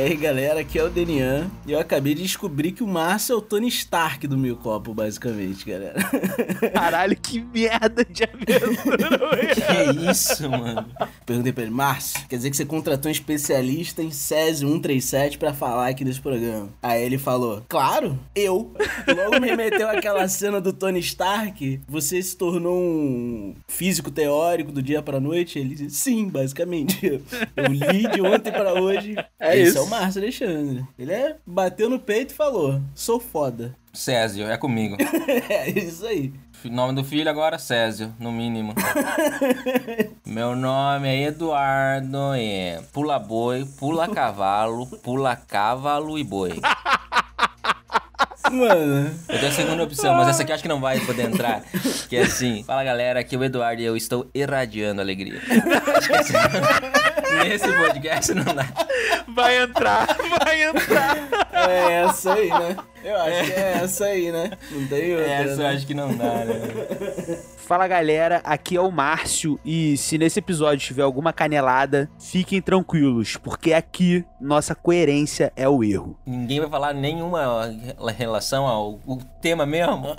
E aí, galera, aqui é o Denian. E eu acabei de descobrir que o Márcio é o Tony Stark do meu copo, basicamente, galera. Caralho, que merda de aventura. que isso, mano? Perguntei pra ele, Márcio, quer dizer que você contratou um especialista em Césio 137 pra falar aqui desse programa? Aí ele falou, claro, eu. Logo me remeteu àquela cena do Tony Stark. Você se tornou um físico teórico do dia pra noite? Ele disse, sim, basicamente. Eu li de ontem pra hoje. É Esse isso. é o Márcio Alexandre. Ele é, bateu no peito e falou: sou foda. Césio, é comigo. é isso aí. Nome do filho agora, Césio, no mínimo. Meu nome é Eduardo, é pula boi, pula cavalo, pula cavalo e boi. Mano. Eu dei a segunda opção, mas essa aqui eu acho que não vai poder entrar. Que é assim, fala galera, aqui é o Eduardo e eu estou irradiando alegria. Acho que assim, Nesse podcast não dá. Vai entrar, vai entrar. É essa aí, né? Eu acho que é essa aí, né? Não tem outra. Essa eu né? acho que não dá, né? Fala galera, aqui é o Márcio e se nesse episódio tiver alguma canelada, fiquem tranquilos, porque aqui nossa coerência é o erro. Ninguém vai falar nenhuma relação ao o tema mesmo.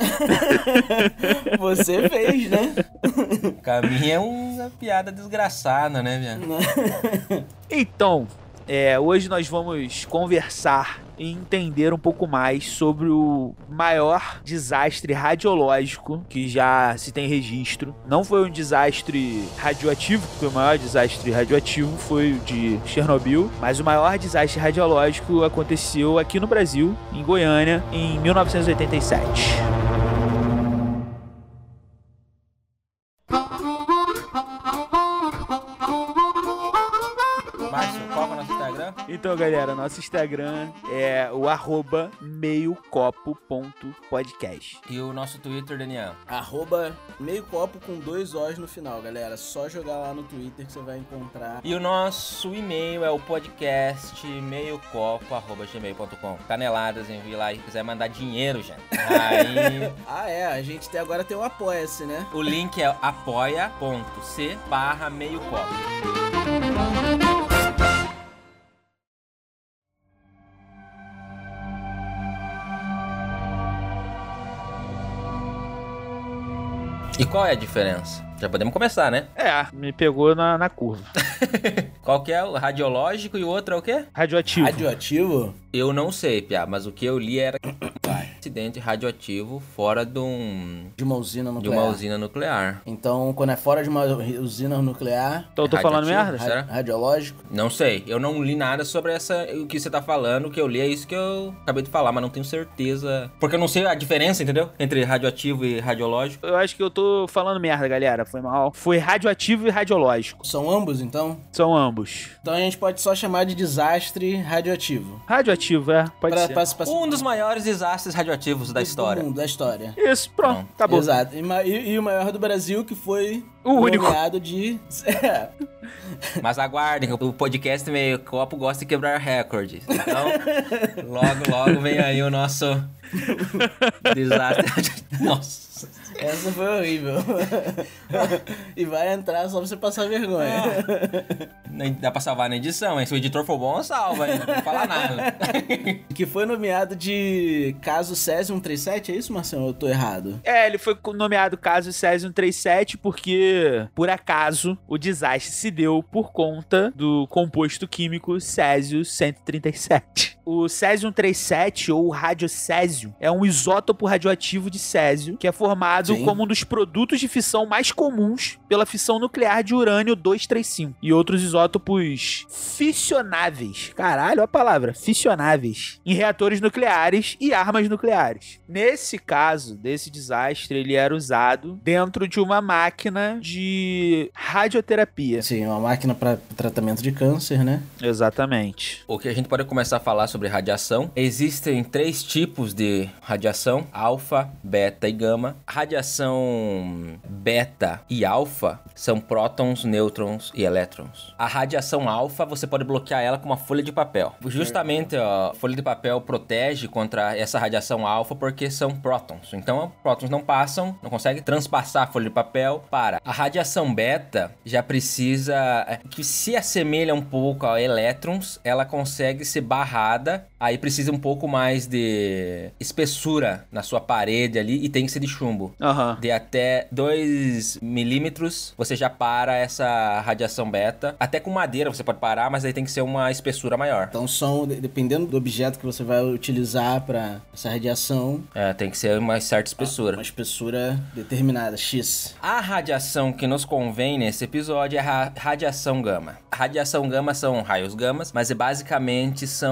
Você fez, né? Pra mim é uma piada desgraçada, né, viado? Então, é, hoje nós vamos conversar e entender um pouco mais sobre o maior desastre radiológico que já se tem registro. Não foi um desastre radioativo, porque o maior desastre radioativo foi o de Chernobyl, mas o maior desastre radiológico aconteceu aqui no Brasil, em Goiânia, em 1987. Então, galera, nosso Instagram é o arroba meiocopo.podcast. E o nosso Twitter, Daniel. Arroba meio copo com dois O's no final, galera. Só jogar lá no Twitter que você vai encontrar. E o nosso e-mail é o podcast meiocopo.gmail.com. Caneladas, envie lá e quiser mandar dinheiro, gente. Aí Ah, é. A gente tem, agora tem o Apoia-se, né? o link é apoia.c barra meiocopo. E qual é a diferença? Já podemos começar, né? É, me pegou na, na curva. Qual que é o radiológico e o outro é o quê? Radioativo. Radioativo? Eu não sei, Pia, mas o que eu li era acidente radioativo fora de, um, De uma usina de nuclear. uma usina nuclear. Então, quando é fora de uma usina nuclear, Então eu tô falando merda? Será? ra- radiológico, Não sei, eu não li nada sobre essa o que você tá falando, o que eu li é isso que eu acabei de falar, mas não tenho certeza. Porque eu não sei a diferença, entendeu? Entre radioativo e radiológico. Eu acho que eu tô falando merda, galera. Foi mal. Foi radioativo e radiológico. são ambos, então? São ambos. Então a gente pode só chamar de desastre radioativo. Radioativo, é. Pode Pra- ser. pra- pra- Um dos maiores desastres radioativos da do história. mundo, da história. Isso, pronto. Tá bom. Exato. E, e- e o maior do Brasil, que foi O único. de... Mas aguardem, o podcast meio copo gosta de quebrar recordes. Então, logo, logo vem aí o nosso desastre. Nossa. Essa foi horrível. e vai entrar só pra você passar vergonha. Nem dá pra salvar na edição, hein? Se o editor for bom, salva, hein? Não vou falar nada. que foi nomeado de caso Césio 137, é isso, Marcelo? Eu tô errado. É, ele foi nomeado caso Césio 137 porque, por acaso, o desastre se deu por conta do composto químico Césio 137. O Césio 137, ou radiocésio, é um isótopo radioativo de césio que é formado Sim. como um dos produtos de fissão mais comuns pela fissão nuclear de urânio 235 e outros isótopos fissionáveis. Caralho, a palavra, fissionáveis em reatores nucleares e armas nucleares. Nesse caso, desse desastre, ele era usado dentro de uma máquina de radioterapia. Sim, uma máquina para tratamento de câncer, né? Exatamente. O que a gente pode começar a falar sobre sobre radiação. Existem três tipos de radiação: alfa, beta e gama. Radiação beta e alfa são prótons, nêutrons e elétrons. A radiação alfa você pode bloquear ela com uma folha de papel. Justamente a folha de papel protege contra essa radiação alfa porque são prótons. Então, prótons não passam, não conseguem transpassar a folha de papel para. A radiação beta já precisa é, que se assemelha um pouco a elétrons, ela consegue ser barrada, aí precisa um pouco mais de espessura na sua parede ali e tem que ser de chumbo. Aham. De até 2 milímetros, você já para essa radiação beta. Até com madeira você pode parar, mas aí tem que ser uma espessura maior. Então são, de- dependendo do objeto que você vai utilizar para essa radiação, É, tem que ser uma certa espessura. uma espessura determinada, X. A radiação que nos convém nesse episódio é a ra- radiação gama. A radiação gama são raios gamas, mas basicamente são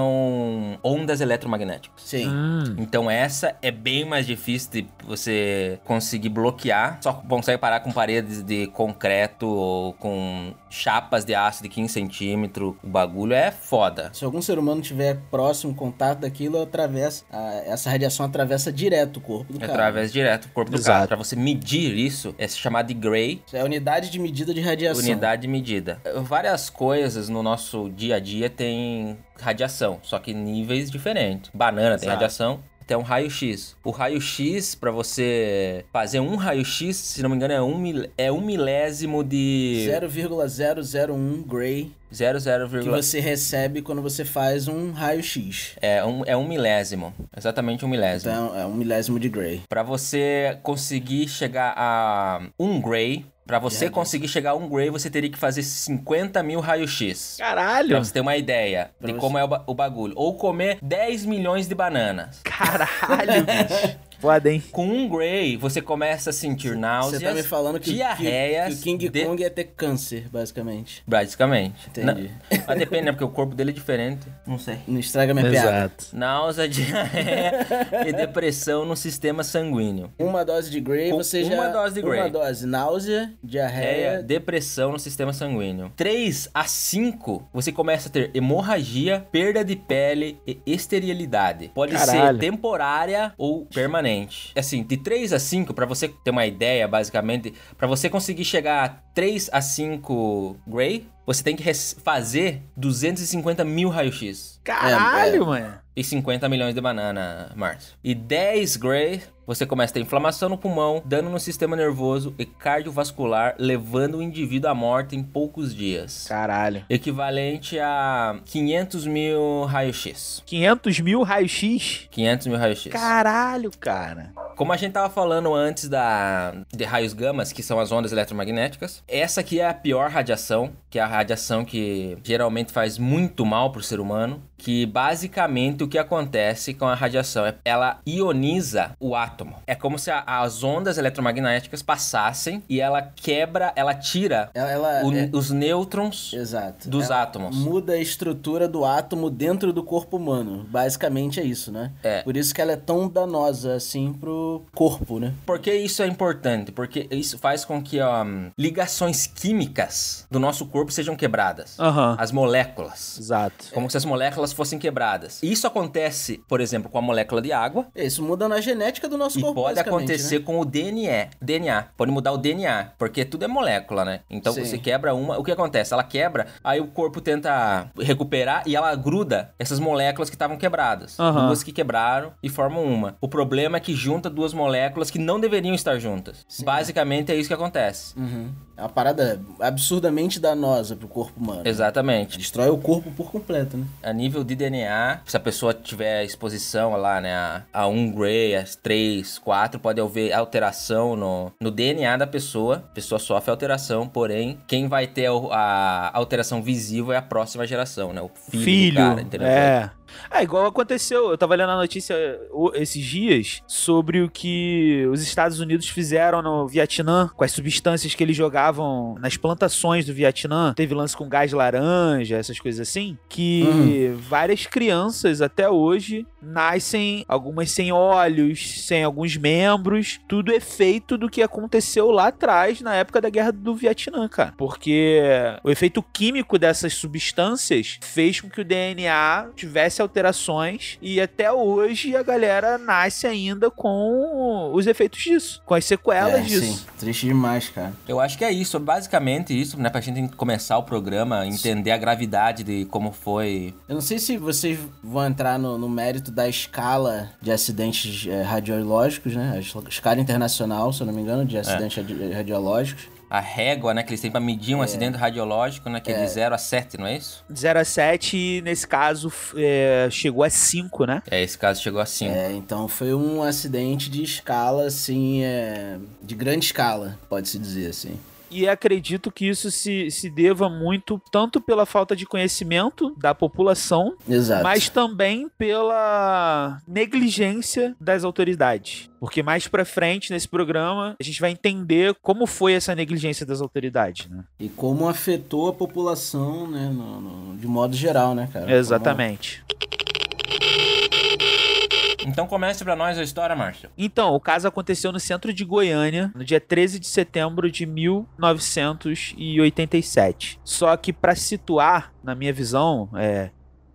ondas eletromagnéticas. Sim. Hum. Então essa é bem mais difícil de você conseguir bloquear. Só consegue parar com paredes de concreto ou com chapas de aço de 15 centímetros. O bagulho é foda. Se algum ser humano tiver próximo contato daquilo, atravessa, a- essa radiação atravessa direto o corpo do cara. Através direto do corpo do Exato. cara. Pra você medir isso, é chamado de Gray, Isso é a unidade de medida de radiação. Unidade de medida. Várias coisas no nosso dia a dia tem radiação, só que níveis diferentes. Banana tem Exato. radiação. Tem um raio-x. O raio-x, pra você fazer um raio-x, se não me engano, é um, mil- é um milésimo de 0,001 Gray 00, que você recebe quando você faz um raio-x. é, um, é um milésimo. Exatamente um milésimo. Então é um milésimo de Gray. Pra você conseguir chegar a um gray, pra você Radiação. conseguir chegar a um gray, você teria que fazer 50 mil raio-x. Caralho. Pra você ter uma ideia de como é o, ba- o bagulho. Ou comer 10 milhões de bananas. Caralho, bicho. Foda, hein? Com um Grey, você começa a sentir náuseas, Você tá me falando que, diarreias... que, que o King de- Kong ia ter câncer, basicamente. Basicamente. Entendi. Mas depende, né? Porque o corpo dele é diferente. Não sei. Não estraga minha piada. Náusea, diarreia e depressão no sistema sanguíneo. Uma dose de Gray, Com você já... uma dose de Grey. Uma dose. Náusea, diarreia... É, depressão no sistema sanguíneo. 3 a 5, você começa a ter hemorragia, perda de pele e esterilidade. Pode Caralho. ser temporária ou permanente. Assim, de 3 a 5, pra você ter uma ideia, basicamente, pra você conseguir chegar a 3 a 5 Gray, você tem que fazer 250 mil raio-x. Caralho, É, é. mano. E 50 milhões de banana, Márcio. E 10 Gray, você começa a ter inflamação no pulmão, dano no sistema nervoso e cardiovascular, levando o indivíduo à morte em poucos dias. Caralho. Equivalente a 500 mil raio-x. 500 mil raio-x? 500 mil raio-x. Caralho, cara. Como a gente tava falando antes da de raios gamas, que são as ondas eletromagnéticas, essa aqui é a pior radiação, que é a radiação que geralmente faz muito mal pro ser humano, que basicamente o que acontece com a radiação é ela ioniza o átomo. É como se a- as ondas eletromagnéticas passassem e ela quebra, ela tira Ela, ela o- é- os nêutrons Exato. dos Ela átomos. Muda a estrutura do átomo dentro do corpo humano. Basicamente é isso, né? É. Por isso que ela é tão danosa assim pro corpo, né? Por que isso é importante? Porque isso faz com que ó, ligações químicas do nosso corpo sejam quebradas. Aham. As moléculas. Exato. Como se as moléculas fossem quebradas. Isso acontece, por exemplo, com a molécula de água. Isso muda na genética do nosso E corpo, pode basicamente, acontecer né? com o DNA. DNA. Pode mudar o DNA. Porque tudo é molécula, né? Então Sim. você quebra uma. O que acontece? Ela quebra, aí o corpo tenta recuperar e ela gruda essas moléculas que estavam quebradas. Aham. Duas que quebraram e formam uma. O problema é que junta duas moléculas que não deveriam estar juntas. Sim. Basicamente é isso que acontece. Uhum. É uma parada absurdamente danosa pro corpo humano. Exatamente. Destrói o corpo por completo, né? A nível de DNA, se a pessoa tiver exposição lá, né, a, a 1 Gray, a 3, 4, pode haver alteração no, no DNA da pessoa. A pessoa sofre alteração, porém, quem vai ter a, a alteração visível é a próxima geração, né? O filho, Filho. do cara, entendeu? é. É, igual aconteceu. Eu tava lendo a notícia esses dias sobre o que os Estados Unidos fizeram no Vietnã, com as substâncias que eles jogavam nas plantações do Vietnã. Teve lance com gás laranja, essas coisas assim. Que várias crianças até hoje nascem algumas sem olhos, sem alguns membros. Tudo efeito do que aconteceu lá atrás, na época da Guerra do Vietnã, cara. Porque o efeito químico dessas substâncias fez com que o DNA tivesse alterações e até hoje a galera nasce ainda com os efeitos disso, com as sequelas É, disso. sim. Triste demais, cara. Eu acho que é isso, basicamente isso, né? Pra gente começar o programa, entender a gravidade de como foi. Eu não sei se vocês vão entrar no, no mérito da escala de acidentes eh, radiológicos, né? A es- escala internacional, se eu não me engano, de acidentes radi- radiológicos. A régua, né, que eles têm pra medir um acidente radiológico, né? Que é, de 0 a 7, não é isso? 0 a 7, e nesse caso, é, chegou a 5, né? É, esse caso chegou a 5. É, então foi um acidente de escala, assim, é, de grande escala, pode-se dizer assim. E acredito que isso se, se deva muito tanto pela falta de conhecimento da população, Exato. mas também pela negligência das autoridades. Porque mais pra frente nesse programa a gente vai entender como foi essa negligência das autoridades, né? E como afetou a população, né, no- no- de modo geral, né, cara? Exatamente. Então comece pra nós a história, Márcio. Então, o caso aconteceu no centro de Goiânia, no dia 13 de setembro de 1987. Só que pra situar, na minha visão, é,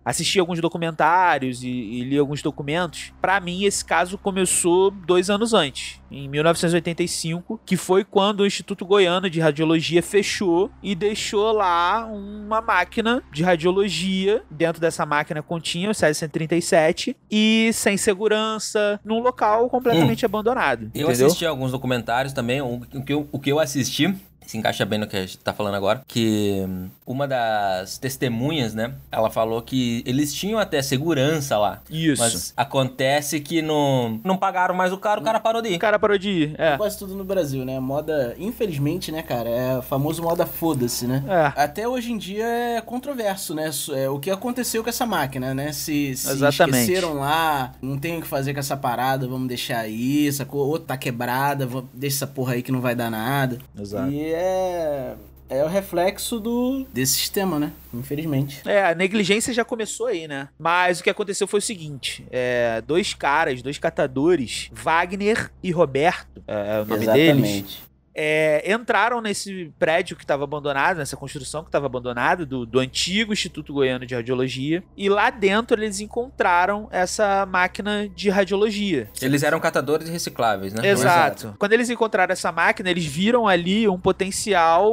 assisti alguns documentários e, e li alguns documentos. Pra mim, esse caso começou dois anos antes, em 1985, que foi quando o Instituto Goiano de Radiologia fechou e deixou lá uma máquina de radiologia. Dentro dessa máquina continha o 737 e sem segurança, num local completamente abandonado. Eu entendeu? assisti alguns documentários também. O que eu, o que eu assisti se encaixa bem no que a gente tá falando agora. Que hum, uma das testemunhas, né? Ela falou que eles tinham até segurança lá. Isso. Mas acontece que não, não pagaram mais o cara, o cara parou de O ir. cara parou de ir. É. Quase tudo no Brasil, né? Moda, infelizmente, né, cara? É o famoso moda foda-se, né? É. Até hoje em dia é controverso, né? É, o que aconteceu com essa máquina, né? Se, se Exatamente. esqueceram lá, não tem o que fazer com essa parada, vamos deixar aí, sacou? Ou tá quebrada, deixa essa porra aí que não vai dar nada. Exato. E é. É o reflexo do desse sistema, né? Infelizmente. É, a negligência já começou aí, né? Mas o que aconteceu foi o seguinte: é, dois caras, dois catadores, Wagner e Roberto, é, é o nome deles, Exatamente. É, entraram nesse prédio que estava abandonado, nessa construção que estava abandonada, do, do antigo Instituto Goiano de Radiologia. E lá dentro eles encontraram essa máquina de radiologia. Eles eram catadores recicláveis, né? Exato. Quando eles encontraram essa máquina, eles viram ali um potencial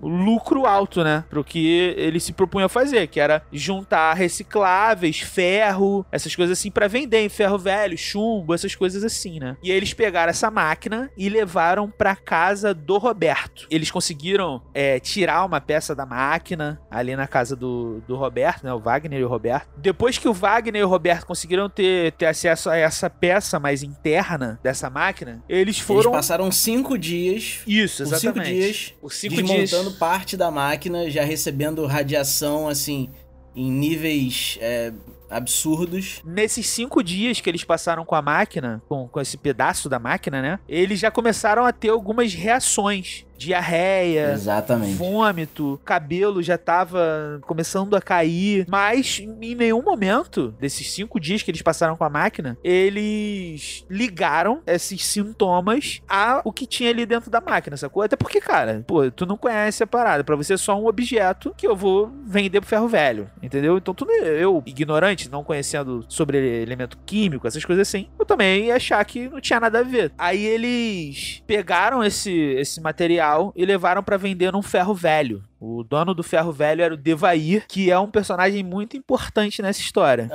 lucro alto, né? Pro que eles se propunham a fazer, que era juntar recicláveis, ferro, essas coisas assim pra vender em ferro velho, chumbo, essas coisas assim, né? E aí eles pegaram essa máquina e levaram pra casa do Roberto. Eles conseguiram é, tirar uma peça da máquina ali na casa do, do Roberto, né? O Wagner e o Roberto. Depois que o Wagner e o Roberto conseguiram ter, ter acesso a essa peça mais interna dessa máquina, eles foram. Eles passaram cinco dias Isso, Por exatamente. cinco dias, Por cinco desmontando dias. parte da máquina, já recebendo radiação, assim, em níveis é, absurdos. Nesses cinco dias que eles passaram com a máquina, com, com esse pedaço da máquina, né? Eles já começaram a ter algumas reações. Diarreia, Exatamente. vômito, cabelo já tava começando a cair, mas em nenhum momento desses cinco dias que eles passaram com a máquina, eles ligaram esses sintomas a o que tinha ali dentro da máquina, sacou? Até porque, cara, pô, tu não conhece a parada, pra você é só um objeto que eu vou vender pro ferro velho, entendeu? Então tu, eu, ignorante, não conhecendo sobre elemento químico, essas coisas assim, eu também ia achar que não tinha nada a ver. Aí eles pegaram esse, esse material e levaram pra vender num ferro velho. O dono do ferro velho era o Devair, que é um personagem muito importante nessa história.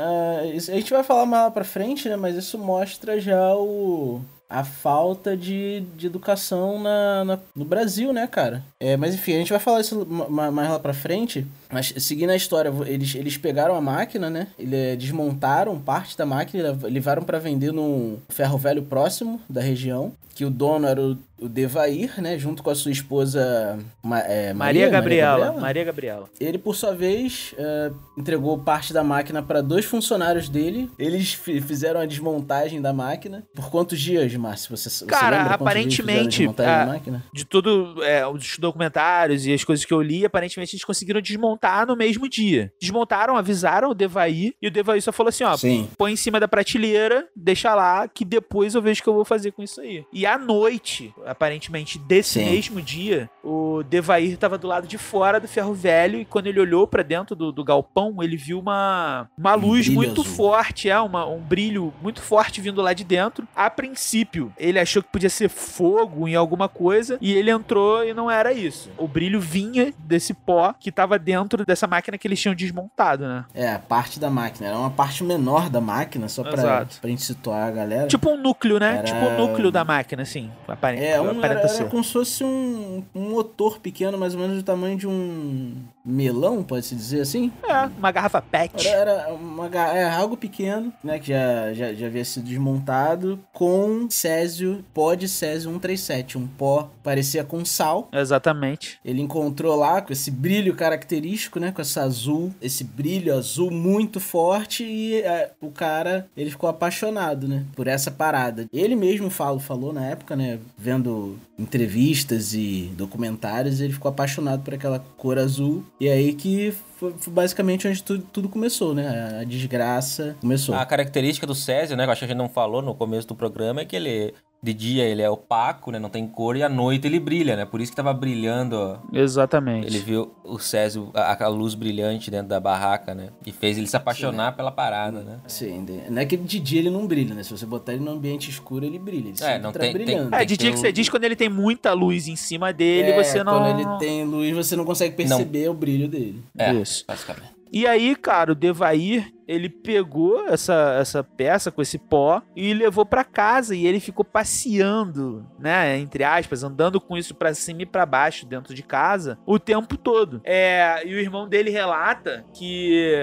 Isso- a gente vai falar mais lá pra frente, né? Mas isso mostra já o. A falta de, de educação na, na- no Brasil, né, cara? É, mas enfim, a gente vai falar isso ma- ma- mais lá pra frente. Mas seguindo a história, eles, eles pegaram a máquina, né? Ele, desmontaram parte da máquina lev- levaram pra vender num ferro velho próximo da região. Que o dono era o, o Devair, né? Junto com a sua esposa Ma- é, Maria, Gabriela. Gabriela? Maria Gabriela. Ele, por sua vez, é, entregou parte da máquina para dois funcionários dele. Eles fi- fizeram a desmontagem da máquina. Por quantos dias, Márcio? Você, você Cara, fizeram aparentemente, de montagem ah, de máquina? De tudo, é, os documentários e as coisas que eu li, aparentemente eles conseguiram desmontar no mesmo dia. Desmontaram, avisaram o Devaí, e o Devaí só falou assim: ó, Sim. põe em cima da prateleira, deixa lá, que depois eu vejo o que eu vou fazer com isso aí. E à noite, aparentemente, desse Sim. mesmo dia, o Devair tava do lado de fora do ferro velho, e quando ele olhou pra dentro do, do galpão, ele viu uma, uma Um luz brilho muito azul. forte, é, uma, um brilho muito forte vindo lá de dentro. A princípio, ele achou que podia ser fogo em alguma coisa, e ele entrou e não era isso. O brilho vinha desse pó que tava dentro dessa máquina que eles tinham desmontado, né? É, a parte da máquina. Era uma parte menor da máquina, só pra, Exato. pra gente situar a galera. Tipo um núcleo, né? Era- Tipo um núcleo da máquina, assim. Aparenta, é, um, era, era como se fosse um, um motor pequeno, mais ou menos do tamanho de um melão, pode-se dizer assim? É, uma garrafa PET. Era, uma, é, algo pequeno, né, que já, já, já havia sido desmontado, com Césio, pó de Césio 137, um pó parecia com sal. Exatamente. Ele encontrou lá com esse brilho característico, né, com essa azul, esse brilho azul muito forte e é, o cara, ele ficou apaixonado, né, por essa parada. Ele mesmo falou, falou na época, né, vendo entrevistas e documentários, ele ficou apaixonado por aquela cor azul e aí que foi, foi basicamente onde tudo, tudo começou, né, a desgraça começou. A característica do Césio, né, que eu acho que a gente não falou no começo do programa, é que ele, de dia ele é opaco, né, não tem cor, e à noite ele brilha, né, por isso que tava brilhando, ó. Exatamente. Ele viu o Césio, a, a luz brilhante dentro da barraca, né, e fez ele se apaixonar pela parada, né. Sim, não é que de dia ele não brilha, né? Se você botar ele num ambiente escuro, ele brilha. Ele sempre não tá tem- tem- brilhando. É, tem de que dia que o- você diz quando ele tem muita luz em cima dele, É, você não. Quando ele tem luz, você não consegue perceber o brilho dele. É, Isso. basicamente. E aí, cara, o Devair, ele pegou essa, essa peça com esse pó e levou pra casa e ele ficou passeando, né, entre aspas, andando com isso pra cima e pra baixo dentro de casa o tempo todo. É, e o irmão dele relata que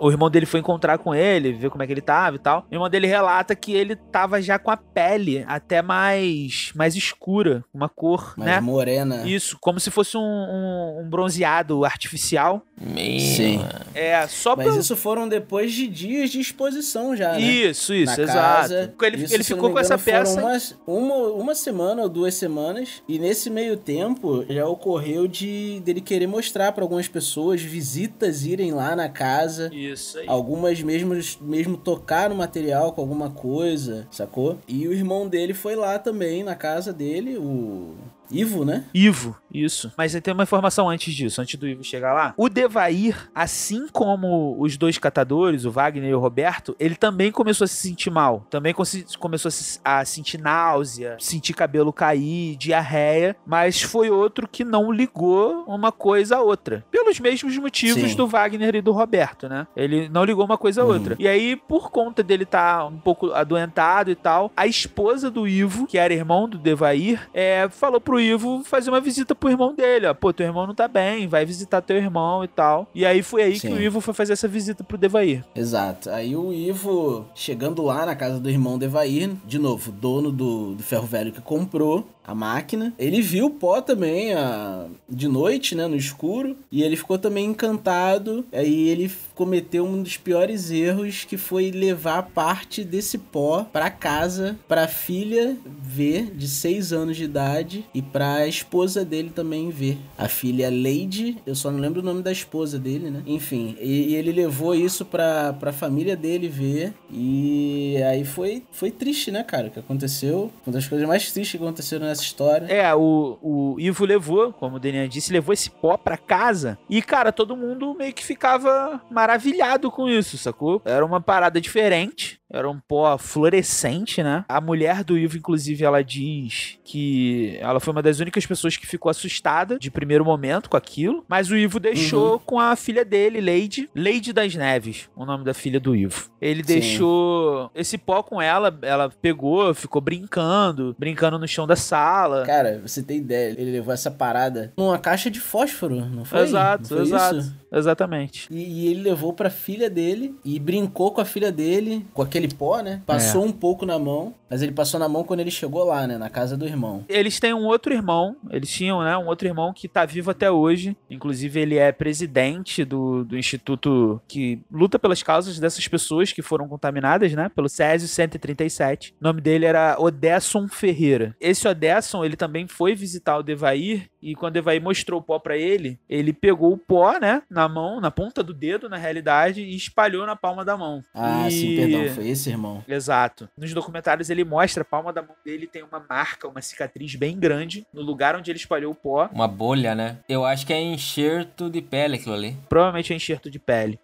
o irmão dele foi encontrar com ele, ver como é que ele tava e tal. O irmão dele relata que ele tava já com a pele até mais mais escura, uma cor, Mas né? morena. Isso, como se fosse um, um- um bronzeado artificial. Meu, Sim. É, só Mas pra... isso foram depois de dias de exposição já, né? Isso, isso, Na exato. casa. Ele, Isso, ele ficou com essa peça. umas- uma, uma semana ou duas semanas. E nesse meio tempo já ocorreu de dele querer mostrar pra algumas pessoas, visitas irem lá na casa. Isso aí. Algumas mesmo, mesmo tocar no material com alguma coisa, sacou? E o irmão dele foi lá também, na casa dele, o Ivo, né? Ivo, isso. Mas tem uma informação antes disso, antes do Ivo chegar lá. O Devair, assim como os dois catadores, o Wagner e o Roberto, ele também começou a se sentir mal. Também começou a, se- a sentir náusea, sentir cabelo cair, diarreia. Mas foi outro que não ligou uma coisa a outra. Pelos mesmos motivos Sim. do Wagner e do Roberto, né? Ele não ligou uma coisa a Uhum. outra. E aí, por conta dele estar um pouco adoentado e tal, a esposa do Ivo, que era irmão do Devair, é, falou pro Ivo fazer uma visita pro irmão dele. Ó, pô, teu irmão não tá bem, vai visitar teu irmão e tal. E aí foi aí Sim. que o Ivo foi fazer essa visita pro Devair. Exato. Aí o Ivo, chegando lá na casa do irmão Devair, de novo, dono do, do ferro velho que comprou a máquina, ele viu o pó também a, de noite, né, no escuro, e ele ficou também encantado. Aí ele cometeu um dos piores erros, que foi levar parte desse pó pra casa, pra filha ver, de 6 anos de idade, e pra esposa dele também ver. A filha Lady, eu só não lembro o nome da esposa dele, né? Enfim, e, e ele levou isso pra, pra família dele ver, e aí foi, foi triste, né, cara, o que aconteceu. Uma das coisas mais tristes que aconteceram nessa história. É, o, o Ivo levou, como o Daniel disse, levou esse pó pra casa. E, cara, todo mundo meio que ficava maravilhado com isso, sacou? Era uma parada diferente. Era um pó fluorescente, né? A mulher do Ivo, inclusive, ela diz que ela foi uma das únicas pessoas que ficou assustada de primeiro momento com aquilo. Mas o Ivo deixou com a filha dele, Lady. Lady das Neves, o nome da filha do Ivo. Ele Sim. deixou esse pó com ela, ela pegou, ficou brincando, brincando no chão da sala. Cara, você tem ideia, ele levou essa parada numa caixa de fósforo, não foi? Exato, Não foi exato. isso? Exatamente. E, e ele levou pra filha dele e brincou com a filha dele, com aquele pó, né? Passou um pouco na mão, mas ele passou na mão quando ele chegou lá, né? Na casa do irmão. Eles têm um outro irmão, eles tinham, né? Um outro irmão que tá vivo até hoje. Inclusive, ele é presidente do, do instituto que luta pelas causas dessas pessoas que foram contaminadas, né? Pelo Césio 137. O nome dele era Odesson Ferreira. Esse Odesson, ele também foi visitar o Devair e quando o Devair mostrou o pó pra ele, ele pegou o pó, né? Na mão, na ponta do dedo, na realidade, e espalhou na palma da mão. Ah, E- sim, perdão, foi esse irmão. Exato. Nos documentários ele mostra a palma da mão dele tem uma marca, uma cicatriz bem grande no lugar onde ele espalhou o pó. Uma bolha, né? Eu acho que é enxerto de pele aquilo ali. Provavelmente é enxerto de pele.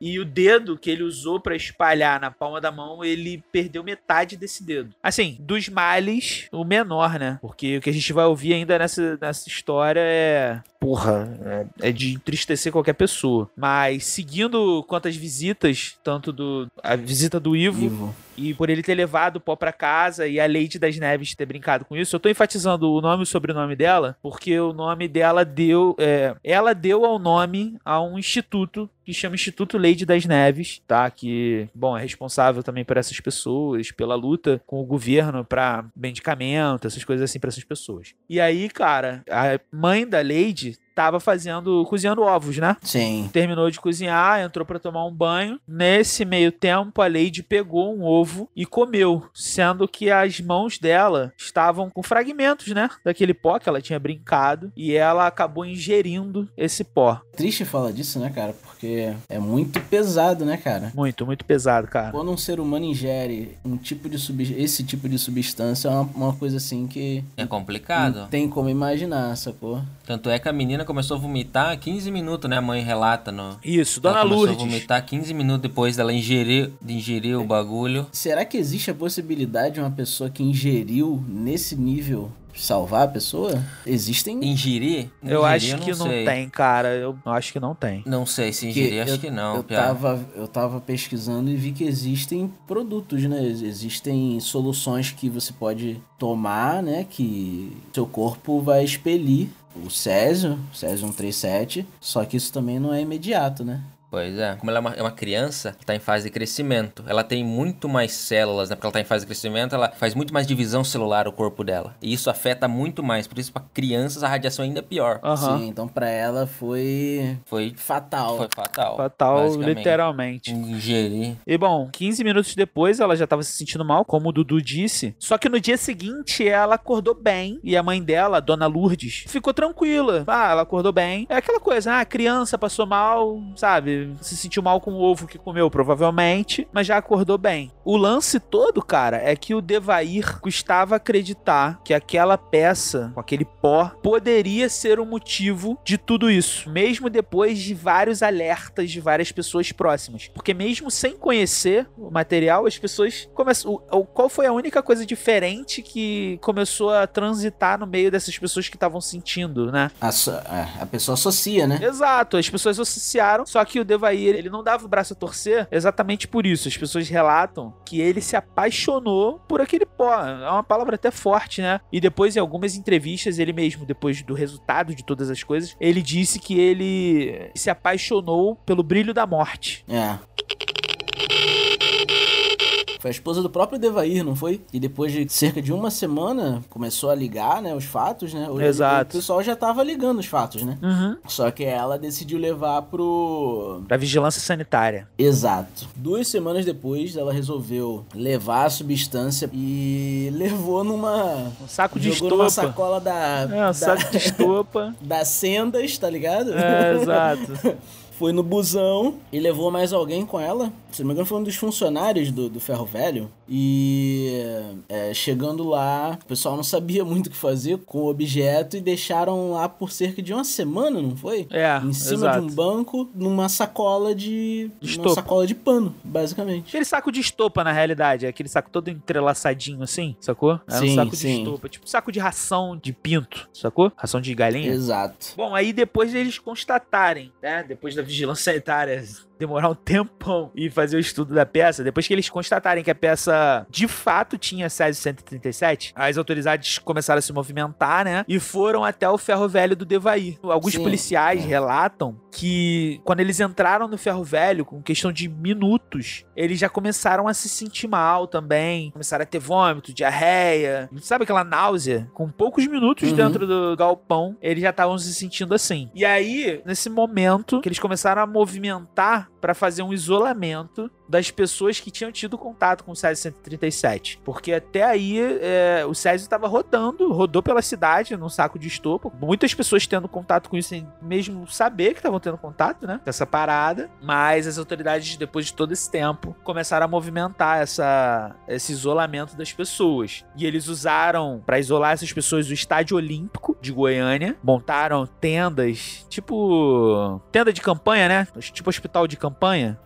E o dedo que ele usou pra espalhar na palma da mão, ele perdeu metade desse dedo. Assim, dos males, o menor, né? Porque o que a gente vai ouvir ainda nessa, nessa história é. Porra, é, é de entristecer qualquer pessoa. Mas seguindo quantas visitas, tanto do. A visita do Ivo, Vivo. e por ele ter levado o pó pra casa e a Lady das Neves ter brincado com isso, eu tô enfatizando o nome e o sobrenome dela, porque o nome dela deu. é, ela deu ao nome a um instituto que chama Instituto Lady das Neves, tá? Que, bom, é responsável também por essas pessoas, pela luta com o governo pra medicamento, essas coisas assim pra essas pessoas. E aí, cara, a mãe da Lady tava fazendo, cozinhando ovos, né? Sim. terminou de cozinhar, entrou pra tomar um banho. Nesse meio tempo, a Lady pegou um ovo e comeu, sendo que as mãos dela estavam com fragmentos, né, daquele pó que ela tinha brincado e ela acabou ingerindo esse pó. Triste falar disso, né, cara? Porque é muito pesado, né, cara? Muito, muito pesado, cara. Quando um ser humano ingere um tipo de subs- esse tipo de substância, é uma, uma coisa assim que É não complicado. tem como imaginar, sacou? Tanto é que a menina começou a vomitar 15 minutos, né? A mãe relata no. Isso, Dona ela começou a Lourdes. vomitar 15 minutos depois dela ingerir, de ingerir o bagulho. Será que existe a possibilidade de uma pessoa que ingeriu nesse nível salvar a pessoa? Existem. Ingerir? Eu Ingerir, acho que não sei. tem, cara. Eu acho que não tem. Não sei se ingerir, acho eu, que não. Eu tava, eu tava pesquisando e vi que existem produtos, né? Ex- Existem soluções que você pode tomar, né? Que seu corpo vai expelir o Césio, Césio 137, só que isso também não é imediato, né? Pois é. Como ela é uma, é uma criança, tá em fase de crescimento. Ela tem muito mais células, né? Porque ela tá em fase de crescimento, ela faz muito mais divisão celular o corpo dela. E isso afeta muito mais. Por isso, pra crianças, a radiação ainda é pior. Aham. Sim, então pra ela foi Foi, fatal. foi fatal. Fatal, literalmente. Ingerir. E bom, 15 minutos depois ela já tava se sentindo mal, como o Dudu disse. Só que no dia seguinte ela acordou bem e a mãe dela, a dona Lourdes, ficou tranquila. Ah, ela acordou bem. É aquela coisa, ah, a criança passou mal, sabe? Se sentiu mal com o ovo que comeu, provavelmente, mas já acordou bem. O lance todo, cara, é que o Devair custava acreditar que aquela peça, com aquele pó, poderia ser o motivo de tudo isso, mesmo depois de vários alertas de várias pessoas próximas. Porque mesmo sem conhecer o material, as pessoas começam. o- o- Qual foi a única coisa diferente que começou a transitar no meio dessas pessoas que estavam sentindo, né? A, so- é, a pessoa associa, né? Exato, as pessoas associaram, só que o Devair, ele não dava o braço a torcer exatamente por isso. As pessoas relatam que ele se apaixonou por aquele pó. É uma palavra até forte, né? E depois, em algumas entrevistas, ele mesmo, depois do resultado de todas as coisas, ele disse que ele se apaixonou pelo brilho da morte. É. Foi a esposa do próprio Devair, não foi? E depois de cerca de uma semana, começou a ligar, né, os fatos, né? O- Exato. O pessoal já tava ligando os fatos, né? Uhum. Só que ela decidiu levar pro... Pra vigilância sanitária. Exato. Duas semanas depois, ela resolveu levar a substância e levou numa... Um saco de Jogou numa estopa. sacola da... É, um da, saco de estopa. da Sendas, tá ligado? É, exato. Foi no busão e levou mais alguém com ela. Se não me engano, foi um dos funcionários do, do Ferro Velho. E é, chegando lá, o pessoal não sabia muito o que fazer com o objeto e deixaram lá por cerca de uma semana, não foi? É, Em cima exato. de um banco, numa sacola de. De uma sacola de pano, basicamente. Aquele saco de estopa, na realidade. É aquele saco todo entrelaçadinho assim, sacou? É um Sim, saco de sim. estopa. Tipo saco de ração de pinto, sacou? Ração de galinha. Exato. Bom, aí depois eles constatarem, né? Depois da vigilância sanitária demorar um tempão e fazer o estudo da peça, depois que eles constatarem que a peça de fato tinha Césio 137, as autoridades começaram a se movimentar, né? E foram até o ferro velho do Devair. Alguns Sim, policiais é. relatam que quando eles entraram no ferro velho, com questão de minutos, eles já começaram a se sentir mal também. Começaram a ter vômito, diarreia. Sabe aquela náusea? Com poucos minutos Uhum. dentro do galpão, eles já estavam se sentindo assim. E aí, nesse momento, que eles começaram a movimentar para fazer um isolamento das pessoas que tinham tido contato com o Césio 137. Porque até aí é, o Césio estava rodando, rodou pela cidade num saco de estopa. Muitas pessoas tendo contato com isso sem mesmo saber que estavam tendo contato, né? Com essa parada. Mas as autoridades, depois de todo esse tempo, começaram a movimentar essa, esse isolamento das pessoas. E eles usaram, para isolar essas pessoas, o Estádio Olímpico de Goiânia. Montaram tendas, tipo. tenda de campanha, né? Tipo hospital de campanha.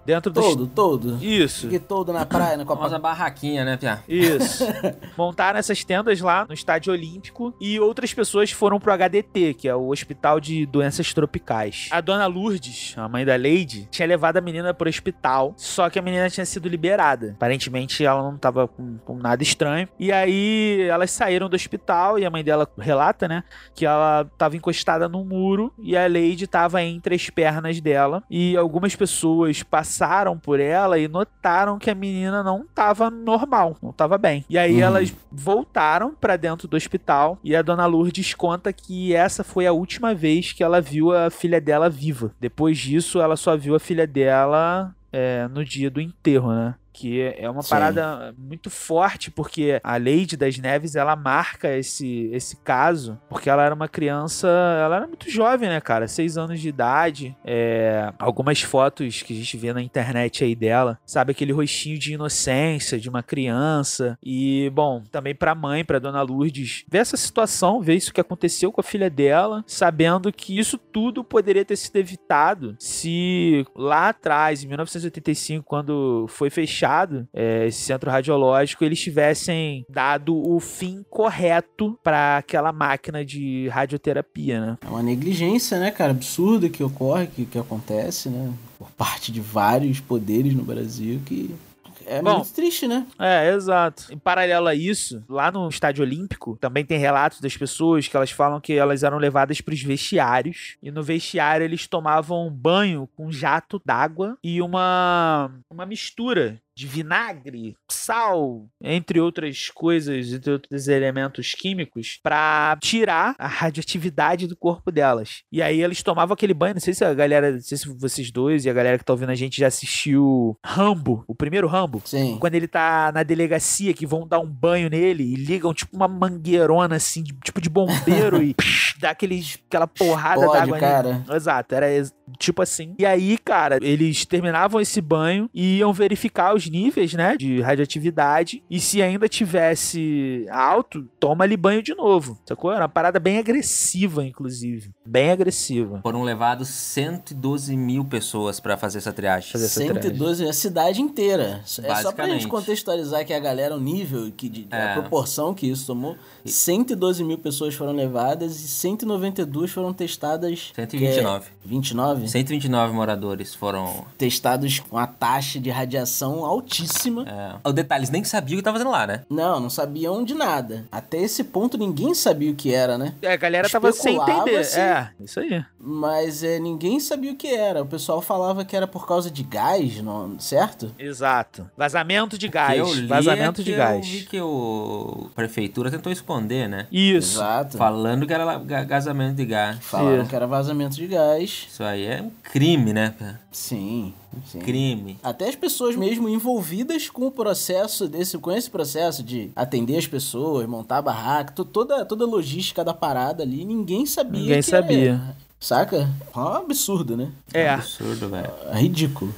Dentro do. Todo, todo. Isso. Fiquei todo na praia, na Copa. barraquinha, né, Pia? Isso. Montaram essas tendas lá no Estádio Olímpico e outras pessoas foram pro HDT, que é o Hospital de Doenças Tropicais. A dona Lourdes, a mãe da Lady, tinha levado a menina pro hospital, só que a menina tinha sido liberada. Aparentemente ela não tava com, com nada estranho. E aí elas saíram do hospital e a mãe dela relata, né, que ela tava encostada no muro e a Lady tava entre as pernas dela e algumas pessoas passaram por ela e notaram que a menina não tava normal, não tava bem. E aí Uhum. elas voltaram pra dentro do hospital e a dona Lourdes conta que essa foi a última vez que ela viu a filha dela viva. Depois disso, ela só viu a filha dela é, no dia do enterro, né? Que é uma Sim. parada muito forte, porque a Lady das Neves, ela marca esse, esse caso, porque ela era uma criança, ela era muito jovem, né, cara? Seis anos de idade. É, algumas fotos que a gente vê na internet aí dela, sabe? Aquele rostinho de inocência de uma criança. E, bom, também pra mãe, pra dona Lourdes, ver essa situação, ver isso que aconteceu com a filha dela, sabendo que isso tudo poderia ter sido evitado se lá atrás, em 1985, quando foi fechado é, esse centro radiológico, eles tivessem dado o fim correto para aquela máquina de radioterapia, né? É uma negligência, né, cara? Absurda que ocorre, que, que acontece, né? Por parte de vários poderes no Brasil que. É Bom, muito triste, né? É, exato. Em paralelo a isso, lá no Estádio Olímpico, também tem relatos das pessoas que elas falam que elas eram levadas para os vestiários. E no vestiário eles tomavam banho com jato d'água e uma, uma mistura de vinagre, sal, entre outras coisas, entre outros elementos químicos, para tirar a radioatividade do corpo delas. E aí eles tomavam aquele banho. Não sei se a galera, não sei se vocês dois e a galera que tá ouvindo a gente já assistiu Rambo, o primeiro Rambo. Sim. Quando ele tá na delegacia, que vão dar um banho nele e ligam tipo uma mangueirona assim, tipo de bombeiro e psh, dá aquele, aquela porrada d'água cara. nele. Exato, era tipo assim. E aí, cara, eles terminavam esse banho e iam verificar os níveis, né, de radioatividade. E se ainda tivesse alto, toma ali banho de novo. Sacou? Era uma parada bem agressiva, inclusive. Bem agressiva. Foram levados 112 mil pessoas pra fazer essa triagem. Fazer essa 112, a cidade inteira. É só pra gente contextualizar que a galera, o nível, que, de, a É. proporção que isso tomou. 112 mil pessoas foram levadas e 192 foram testadas. 129. Que é 29? 129 moradores foram. Testados com a taxa de radiação altíssima. É... O detalhe, eles nem sabiam o que tava fazendo lá, né? Não, não sabiam de nada. Até esse ponto ninguém sabia o que era, né? É, a galera tava sem entender. Especulava-se. É, isso aí. Mas é, ninguém sabia o que era. O pessoal falava que era por causa de gás, não, certo? Exato. Vazamento de gás. eu li Vazamento é de gás. Eu vi que o a prefeitura tentou esconder, né? Isso. Exato. Falando que era vazamento de gás. Falaram Isso. que era vazamento de gás. Isso aí é um crime, né? cara? Sim, sim. Crime. Até as pessoas mesmo envolvidas com o processo desse, com esse processo de atender as pessoas, montar a barraca, to- toda, toda a logística da parada ali, ninguém sabia. Ninguém que era- sabia. saca? É um absurdo, né? É. Absurdo, velho. É ridículo.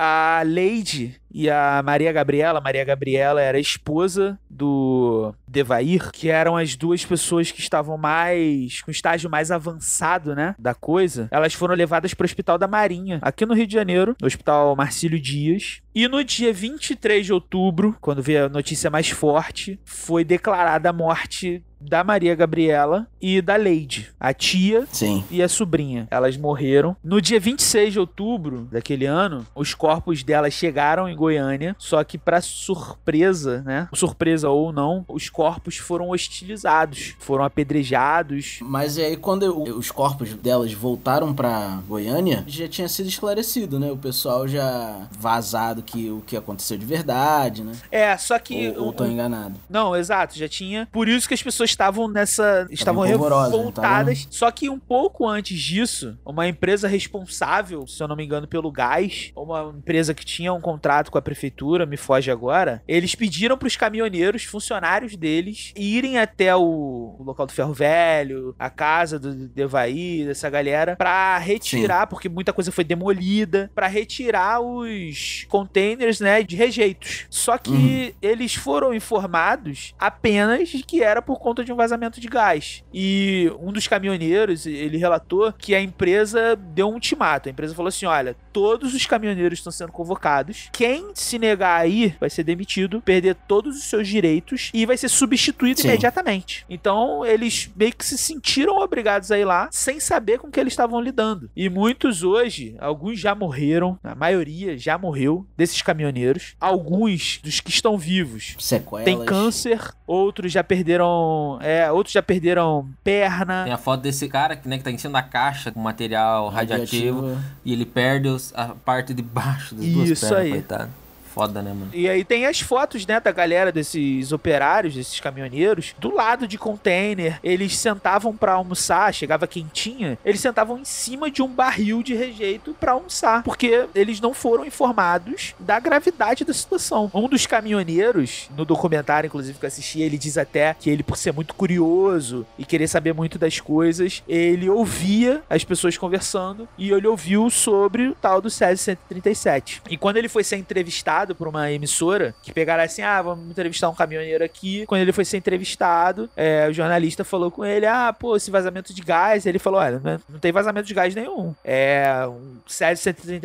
A Lady e a Maria Gabriela. Maria Gabriela era esposa do Devair, que eram as duas pessoas que estavam mais com estágio mais avançado, né, da coisa. Elas foram levadas para o Hospital da Marinha, aqui no Rio de Janeiro, no Hospital Marcílio Dias. E no dia 23 de outubro, quando veio a notícia mais forte, foi declarada a morte da Maria Gabriela e da Leide, a tia Sim. e a sobrinha. Elas morreram. No dia 26 de outubro daquele ano, os corpos delas chegaram em Goiânia, só que pra surpresa, né? Surpresa ou não, os corpos foram hostilizados, foram apedrejados. Mas e aí, quando eu- os corpos delas voltaram pra Goiânia, já tinha sido esclarecido, né? O pessoal já vazado que o que aconteceu de verdade, né? É, só que ou, ou tô enganado. Não, exato, já tinha. Por isso que as pessoas estavam nessa. estavam revoltadas. Só que um pouco antes disso, uma empresa responsável, se eu não me engano, pelo gás, uma empresa que tinha um contrato com a prefeitura, me foge agora, eles pediram pros caminhoneiros, funcionários deles, irem até o, o local do ferro velho, a casa do Devaí, dessa galera, pra retirar, porque muita coisa foi demolida, pra retirar os containers, né, de rejeitos. Só que Uhum. eles foram informados apenas de que era por conta de um vazamento de gás. E um dos caminhoneiros, ele relatou que a empresa deu um ultimato. A empresa falou assim: olha, todos os caminhoneiros estão sendo convocados. Quem se negar a ir vai ser demitido, perder todos os seus direitos e vai ser substituído Sim. imediatamente. Então, eles meio que se sentiram obrigados a ir lá sem saber com que eles estavam lidando. E muitos hoje, alguns já morreram, a maioria já morreu desses caminhoneiros. Alguns dos que estão vivos Sequelas. tem câncer, outros já perderam, é, outros já perderam perna. Tem a foto desse cara que, né, que tá em cima da caixa com material radioativo, e ele perde os- a parte de baixo das duas Isso pernas, aí. coitado. Foda, né, mano? E aí tem as fotos, né, da galera desses operários, desses caminhoneiros, do lado de container. Eles sentavam pra almoçar, chegava quentinha, eles sentavam em cima de um barril de rejeito pra almoçar, porque eles não foram informados da gravidade da situação. Um dos caminhoneiros, no documentário inclusive que eu assisti, ele diz até que ele por ser muito curioso e querer saber muito das coisas, ele ouvia as pessoas conversando e ele ouviu sobre o tal do Césio 137. E quando ele foi ser entrevistado por uma emissora, que pegaram assim, ah, vamos entrevistar um caminhoneiro aqui. Quando ele foi ser entrevistado, é, o jornalista falou com ele, ah, pô, esse vazamento de gás. Ele falou, olha, não, é- tem vazamento de gás nenhum. É um Césio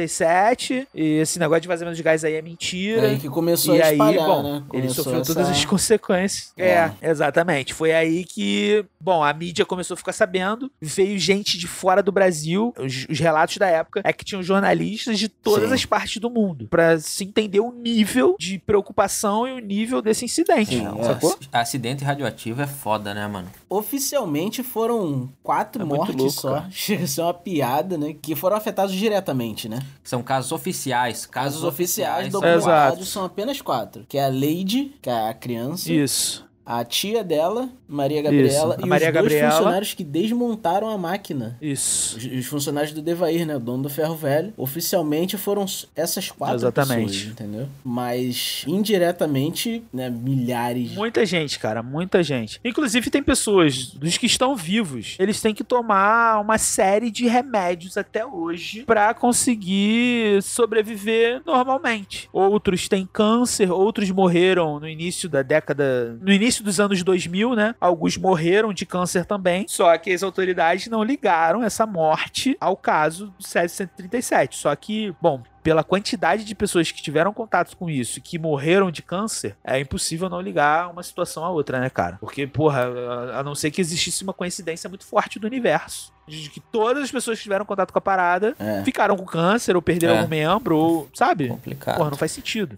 137 e esse negócio de vazamento de gás aí é mentira. É aí que começou E a aí, espalhar, bom, né? ele Começou sofreu essa- todas as consequências. É. exatamente. Foi aí que, bom, a mídia começou a ficar sabendo, veio gente de fora do Brasil, os, os relatos da época é que tinham jornalistas de todas Sim. as partes do mundo, Pra se entender o nível de preocupação e o nível desse incidente, Sim, é. sacou? Ac- Acidente radioativo é foda, né, mano? Oficialmente foram quatro É mortes louco, só. cara. A ser uma piada, né? Que foram afetados diretamente, né? São casos oficiais. Casos, Casos oficiais do documentados Exato. são apenas quatro. Que é a Lady, que é a criança, Isso. A tia dela, Maria Gabriela, Isso, e Maria os dois Gabriela. funcionários que desmontaram a máquina. Isso. Os, os funcionários do Devair, né? O dono do ferro velho. Oficialmente foram essas quatro Exatamente. pessoas, entendeu? Mas indiretamente, né? Milhares. Muita gente, cara, muita gente. Inclusive tem pessoas dos que estão vivos, eles têm que tomar uma série de remédios até hoje pra conseguir sobreviver normalmente. Outros têm câncer, outros morreram no início da década, no início dos anos 2000, né? Alguns morreram de câncer também, só que as autoridades não ligaram essa morte ao caso do 737. Só que, bom, pela quantidade de pessoas que tiveram contato com isso e que morreram de câncer, é impossível não ligar uma situação à outra, né, cara? Porque, porra, a- a não ser que existisse uma coincidência muito forte do universo. De que todas as pessoas que tiveram contato com a parada É. ficaram com câncer ou perderam É. algum membro, ou, sabe? Complicado. Porra, não faz sentido.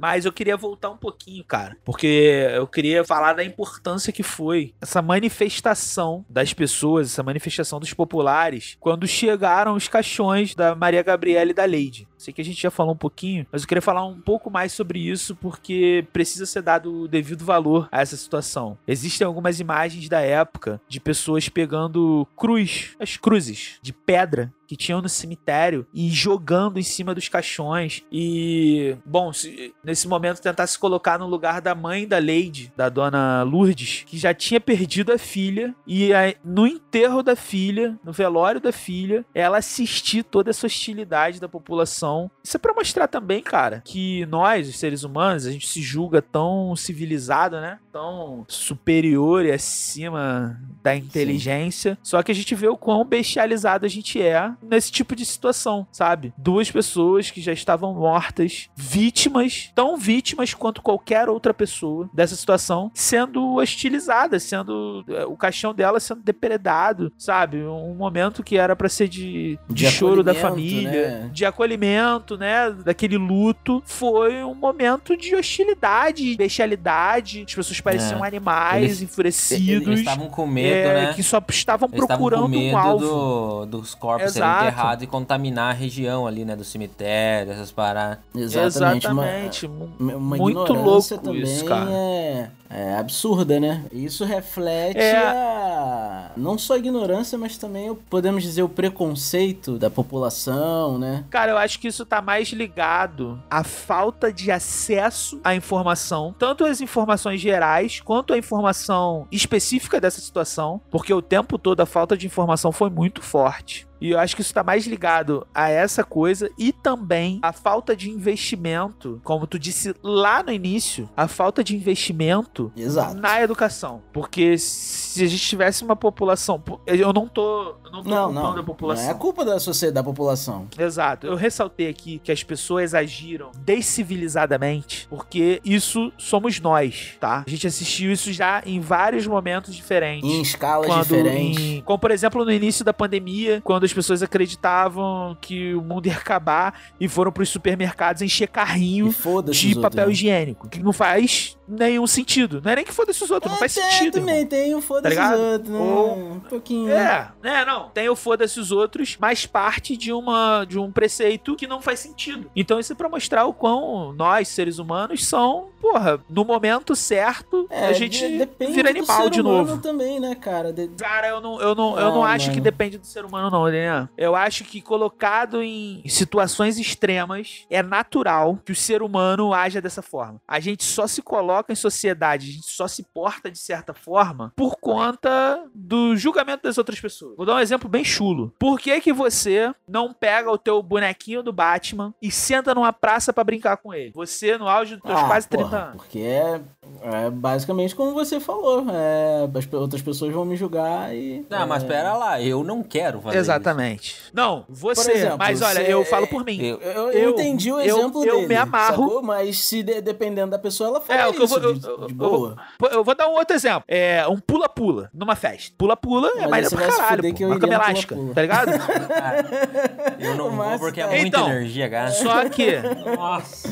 Mas eu queria voltar um pouquinho, cara. Porque eu queria falar da importância que foi essa manifestação das pessoas, essa manifestação dos populares, quando chegaram os caixões da Maria Gabriela e da Lady. Sei que a gente já falou um pouquinho, mas eu queria falar um pouco mais sobre isso porque precisa ser dado o devido valor a essa situação. Existem algumas imagens da época de pessoas pegando cruz, as cruzes de pedra que tinham no cemitério e jogando em cima dos caixões. E, bom, se- nesse momento tentar se colocar no lugar da mãe da Lady, da dona Lourdes, que já tinha perdido a filha. E aí, no enterro da filha, no velório da filha, ela assistir toda essa hostilidade da população. Isso é pra mostrar também, cara, que nós, os seres humanos, a gente se julga tão civilizado, né? Tão superior e acima da inteligência. Só que a gente vê o quão bestializado a gente é nesse tipo de situação, sabe? Duas pessoas que já estavam mortas, vítimas, tão vítimas quanto qualquer outra pessoa dessa situação, sendo hostilizadas, sendo eh, o caixão dela sendo depredado, sabe? Um momento que era para ser de, de, De choro da família, né? de acolhimento, né? Daquele luto, foi um momento de hostilidade, bestialidade. As pessoas pareciam É. animais, Eles- enfurecidos. Eles estavam com medo, é, né? que só estavam Eles estavam procurando com um medo alvo. do- dos corpos serem Exato. enterrados e contaminar a região ali, né? Do cemitério, essas paradas. Exatamente. uma- Exatamente. Uma, uma Muito louco também isso, cara. É, é absurda, né? Isso reflete É. a, não só a ignorância, mas também, o- podemos dizer, o preconceito da população, né? Cara, eu acho que isso tá mais ligado à falta de acesso à informação, tanto as informações gerais quanto a informação específica dessa situação, porque o tempo todo a falta de informação foi muito forte. E eu acho que isso tá mais ligado a essa coisa e também a falta de investimento, como tu disse lá no início, a falta de investimento Exato. na educação. Porque se a gente tivesse uma população. Eu não tô, não tô Não, culpando não. a Não população. é culpa da sociedade, da população. Exato. Eu ressaltei aqui que as pessoas agiram descivilizadamente, porque isso somos nós, tá? A gente assistiu isso já em vários momentos diferentes. Em escalas Quando diferentes. em- como por exemplo no início da pandemia, quando as pessoas acreditavam que o mundo ia acabar e foram pros supermercados encher carrinho de os outros, papel né? higiênico, que não faz nenhum sentido. Não é nem que foda-se os outros, não faz É, sentido. irmão. também tem o foda-se Tá os outros, né? Ou- Um pouquinho. É, né, não. Tem o foda-se os outros, mas parte de uma de um preceito que não faz sentido. Então isso é pra mostrar o quão nós, seres humanos, são, porra, no momento certo, É, a gente de- depende vira do animal ser de novo. também, né, cara? De- Cara, eu não, eu não, eu Não, não acho mano. que depende do ser humano, não, né? Eu acho que colocado em situações extremas, é natural que o ser humano haja dessa forma. A gente só se coloca em sociedade, a gente só se porta de certa forma por conta do julgamento das outras pessoas. Vou dar um exemplo bem chulo. Por que que você não pega o teu bonequinho do Batman e senta numa praça pra brincar com ele? Você, no auge dos teus Ah, quase 30 porra, anos. Porque é, é basicamente como você falou. É, as outras pessoas vão me julgar e. Não, mas é, pera lá, eu não quero fazer Exatamente. Não, você, exemplo, mas olha, você- eu falo por mim. Eu- Eu, eu Eu- entendi o eu- exemplo eu dele. me amarro- sacou? Mas se de- dependendo da pessoa, ela fala É, o que eu isso vou- de, eu- eu- de eu boa. Pô, Eu vou dar um outro exemplo. É um pula-pula numa festa. Pula-pula é você pra caralho, pô. que eu Uma cama elástica, pula-pula. tá ligado? Eu não vou Mas, porque é muita Então, energia, cara. Só que... Nossa.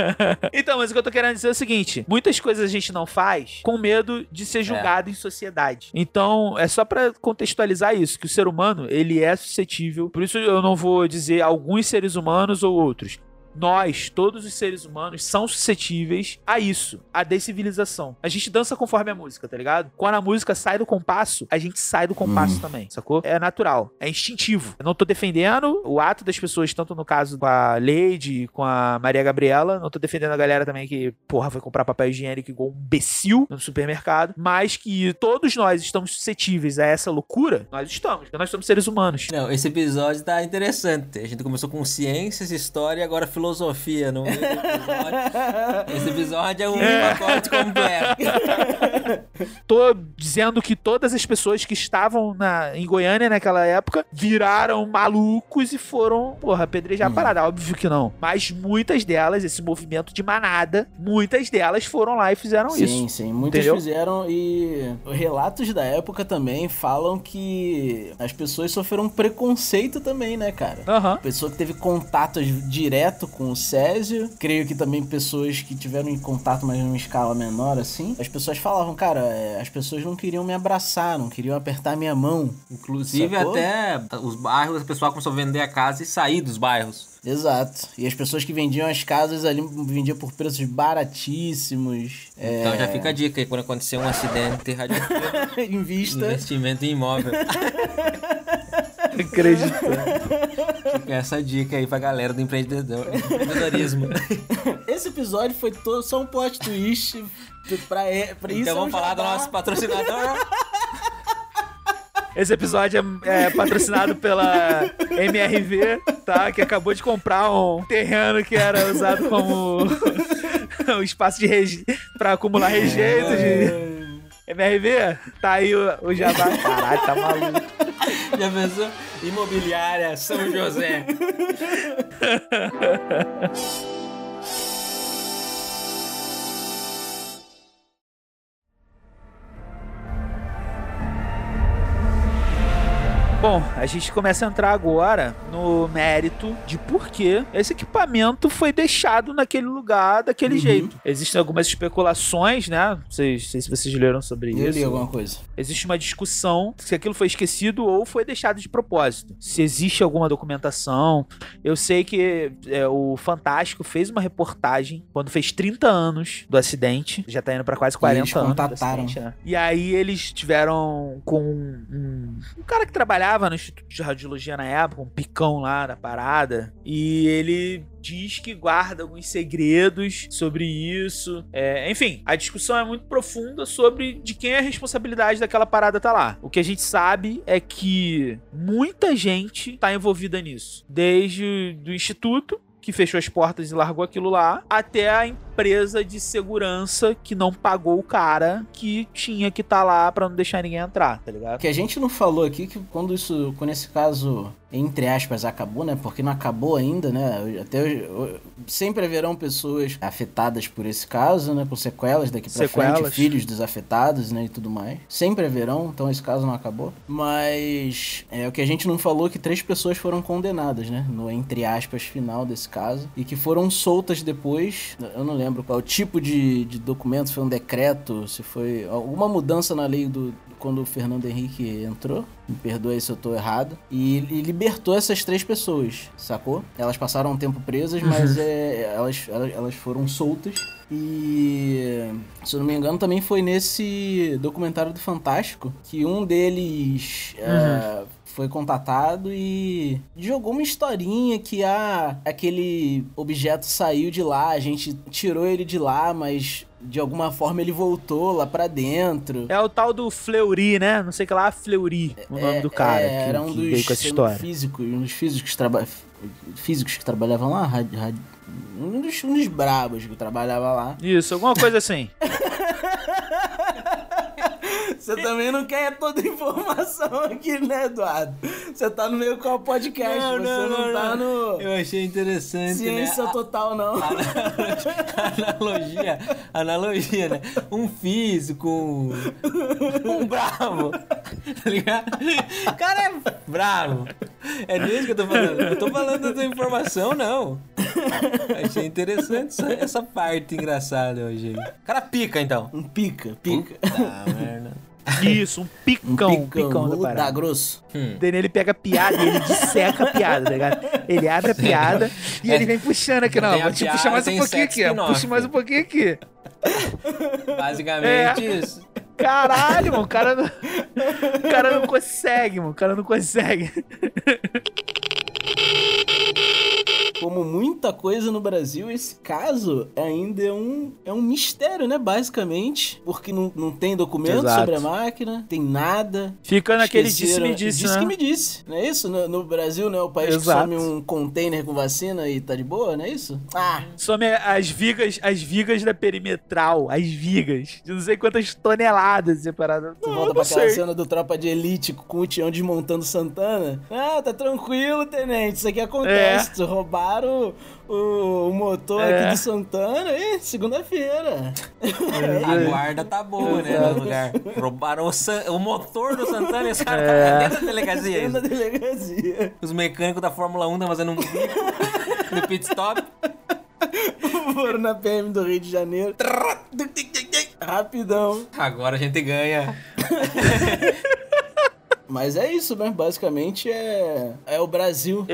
então, mas o que eu tô querendo dizer é o seguinte: muitas coisas a gente não faz com medo de ser julgado em sociedade. Então, é só pra contextualizar isso, que o ser humano, ele é suscetível. Por isso eu não vou dizer alguns seres humanos ou outros. Nós, todos os seres humanos, são suscetíveis a isso, a descivilização. A gente dança conforme a música, tá ligado? Quando a música sai do compasso, a gente sai do compasso também, sacou? É natural, é instintivo. Eu não tô defendendo o ato das pessoas, tanto no caso com a Lady, com a Maria Gabriela, não tô defendendo a galera também que, porra, foi comprar papel higiênico igual um imbecil no supermercado, mas que todos nós estamos suscetíveis a essa loucura, nós estamos, porque nós somos seres humanos. Não, esse episódio tá interessante. A gente começou com ciências, história e agora filosofia no meio do episódio. Esse episódio é um pacote completo. tô dizendo que todas as pessoas que estavam na, em Goiânia naquela época viraram malucos e foram, porra, apedrejar a Hum. parada. Óbvio que não. Mas muitas delas, esse movimento de manada, muitas delas foram lá e fizeram Sim, isso. sim. Muitos Entendeu? fizeram e relatos da época também falam que as pessoas sofreram preconceito também, né, cara? Aham. Pessoa que teve contato direto com o Césio. Creio que também pessoas que tiveram em contato, mas numa escala menor, assim. As pessoas falavam, cara, é, as pessoas não queriam me abraçar, não queriam apertar minha mão. Inclusive, Sacou? até os bairros, o pessoal começou a vender a casa e sair dos bairros. Exato. E as pessoas que vendiam as casas ali vendiam por preços baratíssimos. É, Então já fica a dica aí, quando acontecer um acidente radioativo, em vista. investimento em imóvel. Acredito. Fica essa dica aí pra galera do empreendedor, empreendedorismo. Esse episódio foi todo só um plot twist pra, pra isso. então é vamos falar do nosso patrocinador. Esse episódio é, é patrocinado pela MRV, tá? Que acabou de comprar um terreno que era usado como um espaço de pra acumular rejeitos de... MRV, tá aí o, o jabá. Caralho, tá maluco. Já pensou? Imobiliária São José. Bom, a gente começa a entrar agora no mérito de por que esse equipamento foi deixado naquele lugar daquele Uhum. jeito. Existem algumas especulações, né? Não sei, sei se vocês leram sobre Eu isso. li alguma coisa. Existe uma discussão se aquilo foi esquecido ou foi deixado de propósito. Se existe alguma documentação. Eu sei que é, o Fantástico fez uma reportagem quando fez 30 anos do acidente. Já tá indo pra quase 40 eles anos. contataram. né? E aí eles tiveram com um, um cara que trabalhava no Instituto de Radiologia na época, um picão lá da parada. E ele diz que guarda alguns segredos sobre isso. É, enfim, a discussão é muito profunda sobre de quem é a responsabilidade daquela parada tá lá. O que a gente sabe é que muita gente tá envolvida nisso. Desde do instituto que fechou as portas e largou aquilo lá, até a empresa de segurança que não pagou o cara que tinha que estar lá pra não deixar ninguém entrar, tá O ligado? que a gente não falou aqui que quando isso, quando esse caso, entre aspas, acabou, né? Porque não acabou ainda, né? Até hoje- ho- sempre haverão pessoas afetadas por esse caso, né? Com sequelas daqui pra Sequelas. frente, filhos dos afetados, né? E tudo mais. Sempre haverão, então esse caso não acabou. Mas é o que a gente não falou é que três pessoas foram condenadas, né? No entre aspas final desse caso e que foram soltas depois. Eu não lembro qual tipo de, de documento, se foi um decreto, se foi alguma mudança na lei do quando o Fernando Henrique entrou. Me perdoe se eu tô errado. E, e libertou essas três pessoas, sacou? Elas passaram um tempo presas, mas é, elas, elas, elas foram soltas. E se eu não me engano, também foi nesse documentário do Fantástico que um deles é, foi contatado e jogou uma historinha que ah, aquele objeto saiu de lá, a gente tirou ele de lá, mas de alguma forma ele voltou lá pra dentro. É o tal do Fleury, né? Não sei que lá, Fleury, o nome do cara É, que, era um que dos com essa história. físicos, um dos físicos que traba... físicos que trabalhavam lá, um dos, um dos brabos que trabalhava lá. Isso, alguma coisa assim. Você também não quer toda informação aqui, né, Eduardo? Você tá no meio qual podcast, Não, você não, não, não, tá no Eu achei interessante, ciência né? total, não. analogia, analogia, né? Um físico, um, um bravo, tá ligado? O cara é bravo. É disso que eu tô falando. Eu tô falando da informação, não. Achei interessante essa, essa parte engraçada hoje. aí. O cara pica, então. Um pica, pica. Ah, merda. Isso, um picão, um picão, picão da da parada. grosso. Hum. Daí ele pega a piada e ele disseca a piada, tá ligado? Ele abre a piada e ele vem puxando aqui, não. Vou te piada, puxar mais um pouquinho aqui, ó. Puxa mais um pouquinho aqui. Basicamente É. isso. Caralho, mano, o cara não, o cara não consegue, mano. O cara não consegue. Como muita coisa no Brasil, esse caso ainda é um, é um mistério, né? Basicamente. Porque não, não tem documento Exato. sobre a máquina, tem nada. Fica naquele Esqueceram- disse-me disse, Disse né? que me disse, não é isso? No, no Brasil, né? O país Exato. que some um container com vacina e tá de boa, não é isso? Ah, Some as vigas, as vigas da perimetral, as vigas. De não sei quantas toneladas separadas. tu Não, volta pra aquela sei. cena do Tropa de Elite com o Tião desmontando Santana. Ah, tá tranquilo, tenente, isso aqui acontece. Tu Roubaram o, o motor É. aqui do Santana, e segunda-feira. A guarda tá boa, né? No lugar. Roubaram o, San- o motor do Santana e os caras É. tá dentro da delegacia. Dentro da delegacia. Os mecânicos da Fórmula 1 tá fazendo um bico no pit stop. Foram na PM do Rio de Janeiro. Rapidão. Agora a gente ganha. Mas é isso, né? Basicamente é, é o Brasil.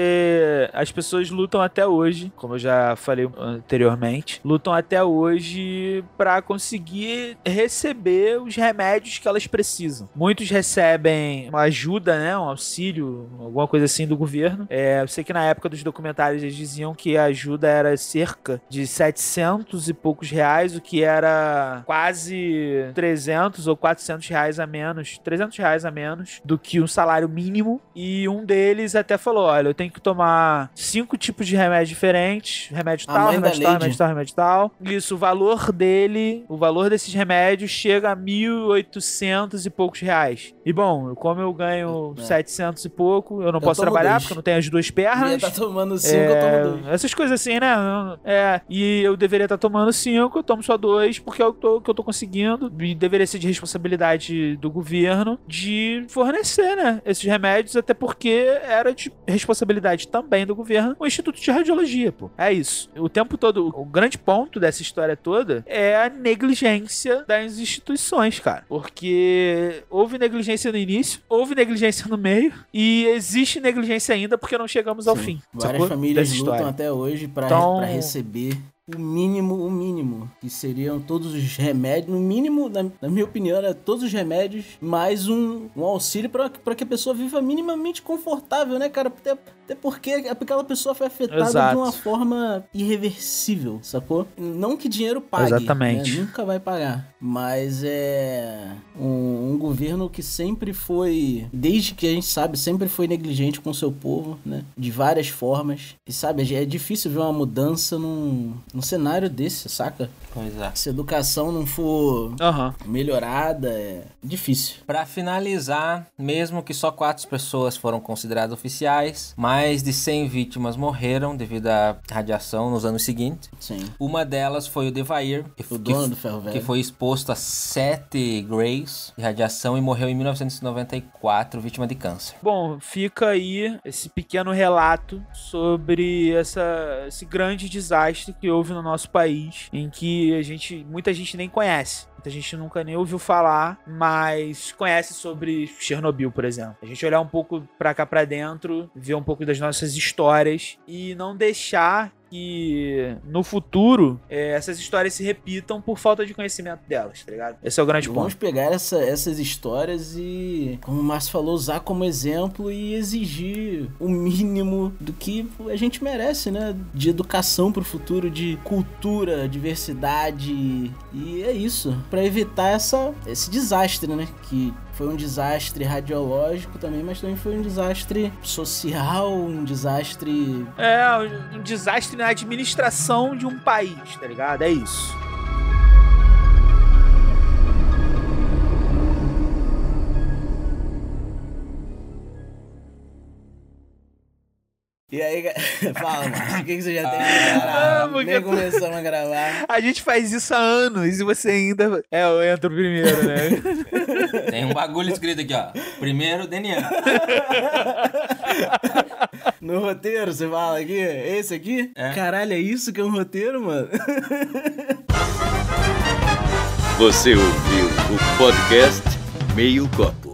As pessoas lutam até hoje, como eu já falei anteriormente, lutam até hoje pra conseguir receber os remédios que elas precisam. Muitos recebem uma ajuda, né, um auxílio, alguma coisa assim do governo. É, eu sei que na época dos documentários eles diziam que a ajuda era cerca de 700 e poucos reais, o que era quase 300 ou 400 reais a menos, 300 reais a menos do que um salário mínimo. E um deles até falou: olha, eu tenho que tomar cinco tipos de remédio diferentes: remédio A tal, remédio tal, remédio tal, remédio tal. Isso, o valor dele, o valor desses remédios chega a 1.800 e poucos reais. E bom, como eu ganho É. 700 e pouco, eu não Eu posso trabalhar dois. porque eu não tenho as duas Ia pernas. tá tomando cinco, É, eu tomo dois. Essas coisas assim, né? É, e eu deveria estar tomando cinco, eu tomo só dois, porque é o que eu que eu tô conseguindo. E deveria ser de responsabilidade do governo de fornecer, né? Esses remédios, até porque era de responsabilidade também do governo o Instituto de Radiologia, pô. É isso. O tempo todo, o grande ponto dessa história toda é a negligência das instituições, cara. Porque houve negligência no início, houve negligência no meio, e existe negligência ainda porque não chegamos ao Sim. fim. Várias famílias lutam até hoje pra, Então- pra receber o mínimo, o mínimo, que seriam todos os remédios, no mínimo, na, na minha opinião, era todos os remédios, mais um, um auxílio pra que a pessoa viva minimamente confortável, né, cara? Até, até porque aquela pessoa foi afetada Exato. de uma forma irreversível, sacou? Não que dinheiro pague, Exatamente. né? nunca vai pagar, mas é um, um governo que sempre foi, desde que a gente sabe, sempre foi negligente com o seu povo, né? De várias formas. E sabe, é difícil ver uma mudança num, num cenário desse, saca? Pois é. Se a educação não for Aham. melhorada, é difícil. Pra finalizar, mesmo que só quatro pessoas foram consideradas oficiais, mais de 100 vítimas morreram devido à radiação nos anos seguintes. Sim. Uma delas foi o Devair, que, O que- dono do ferro velho. que foi exposto a 7 grays de radiação e morreu em 1994, vítima de câncer. Bom, fica aí esse pequeno relato sobre essa, esse grande desastre que houve no nosso país, em que a gente, muita gente nem conhece. Muita gente nunca nem ouviu falar, mas conhece sobre Chernobyl, por exemplo. A gente olhar um pouco pra cá pra dentro, ver um pouco das nossas histórias e não deixar que no futuro eh, essas histórias se repitam por falta de conhecimento delas, tá ligado? Esse é o grande Vamos ponto. pegar essa- essas histórias e, como o Márcio falou, usar como exemplo e exigir o mínimo do que a gente merece, né? De educação pro futuro, de cultura, diversidade. E é isso. Pra evitar essa, esse desastre, né? Que foi um desastre radiológico também, mas também foi um desastre social, um desastre. É, um desastre na administração de um país, tá ligado? É isso. E aí, fala, Márcio, o que, que você já tem Ah, preparado? porque- Nem começamos a gravar. A gente faz isso há anos e você ainda. É, eu entro primeiro, né? Tem um bagulho escrito aqui, ó. Primeiro, DNA. No roteiro, você fala aqui? Esse aqui? É. Caralho, é isso que é um roteiro, mano? Você ouviu o podcast Meio Copo.